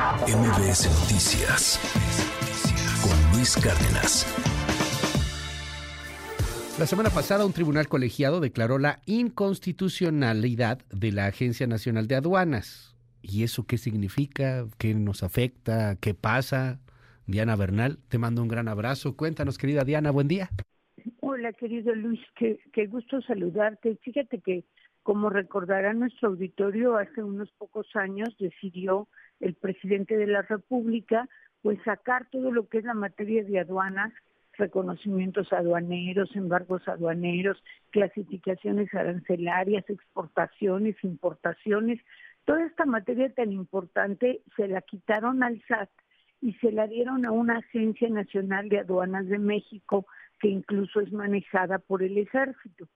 MBS Noticias con Luis Cárdenas. La semana pasada un tribunal colegiado declaró la inconstitucionalidad de la Agencia Nacional de Aduanas. ¿Y eso qué significa? ¿Qué nos afecta? ¿Qué pasa? Diana Bernal, te mando un gran abrazo. Cuéntanos, querida Diana, buen día. Hola, querido Luis, qué, qué gusto saludarte. Fíjate que, como recordará nuestro auditorio, hace unos pocos años decidió el presidente de la República, pues sacar todo lo que es la materia de aduanas, reconocimientos aduaneros, embargos aduaneros, clasificaciones arancelarias, exportaciones, importaciones, toda esta materia tan importante se la quitaron al SAT y se la dieron a una Agencia Nacional de Aduanas de México que incluso es manejada por el ejército.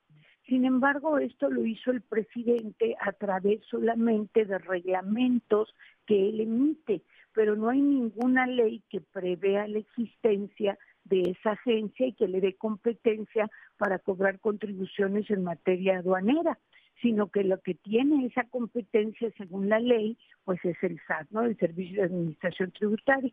Sin embargo, esto lo hizo el presidente a través solamente de reglamentos que él emite, pero no hay ninguna ley que prevea la existencia de esa agencia y que le dé competencia para cobrar contribuciones en materia aduanera, sino que lo que tiene esa competencia según la ley, pues es el SAT, ¿no? El Servicio de Administración Tributaria.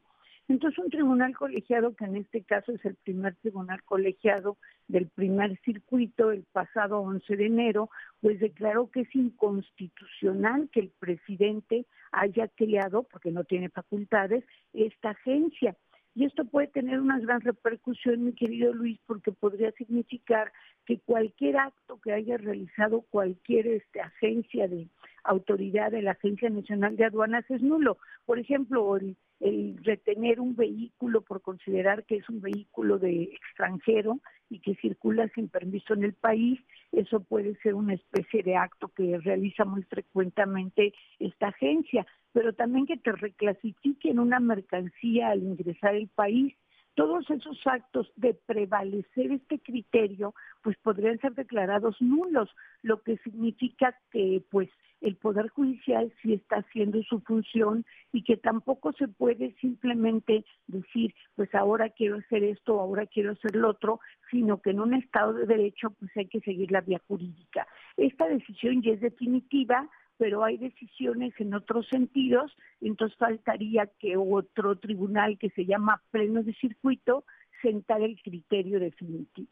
Entonces, un tribunal colegiado, que en este caso es el primer tribunal colegiado del primer circuito, el pasado 11 de enero, pues declaró que es inconstitucional que el presidente haya creado, porque no tiene facultades, esta agencia. Y esto puede tener una gran repercusión, mi querido Luis, porque podría significar que cualquier acto que haya realizado cualquier este, agencia de autoridad de la Agencia Nacional de Aduanas es nulo. Por ejemplo, el, retener un vehículo por considerar que es un vehículo de extranjero y que circula sin permiso en el país, eso puede ser una especie de acto que realiza muy frecuentemente esta agencia, pero también que te reclasifiquen una mercancía al ingresar al país. Todos esos actos de prevalecer este criterio, pues podrían ser declarados nulos, lo que significa que, pues, el Poder Judicial sí está haciendo su función y que tampoco se puede simplemente decir, pues ahora quiero hacer esto, ahora quiero hacer lo otro, sino que en un Estado de Derecho pues hay que seguir la vía jurídica. Esta decisión ya es definitiva, pero hay decisiones en otros sentidos, entonces faltaría que otro tribunal que se llama pleno de circuito sentara el criterio definitivo.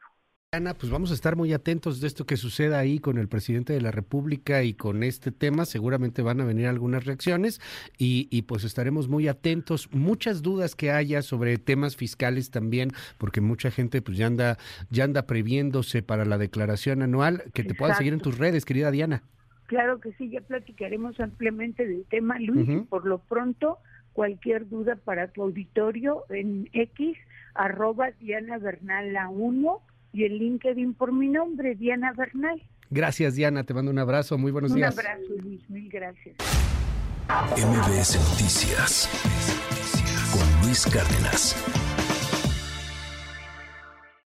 Ana, pues vamos a estar muy atentos de esto que suceda ahí con el presidente de la República y con este tema. Seguramente van a venir algunas reacciones y, y, pues estaremos muy atentos. Muchas dudas que haya sobre temas fiscales también, porque mucha gente pues ya anda, ya anda previéndose para la declaración anual. Que te puedan seguir en tus redes, querida Diana. Claro que sí, ya platicaremos ampliamente del tema, Luis, uh -huh. y por lo pronto cualquier duda para tu auditorio en X, arroba Diana Bernal la 1 y el LinkedIn por mi nombre, Diana Bernal. Gracias, Diana. Te mando un abrazo. Muy buenos un días. Un abrazo, Luis. Mil gracias. MBS Noticias con Luis Cárdenas.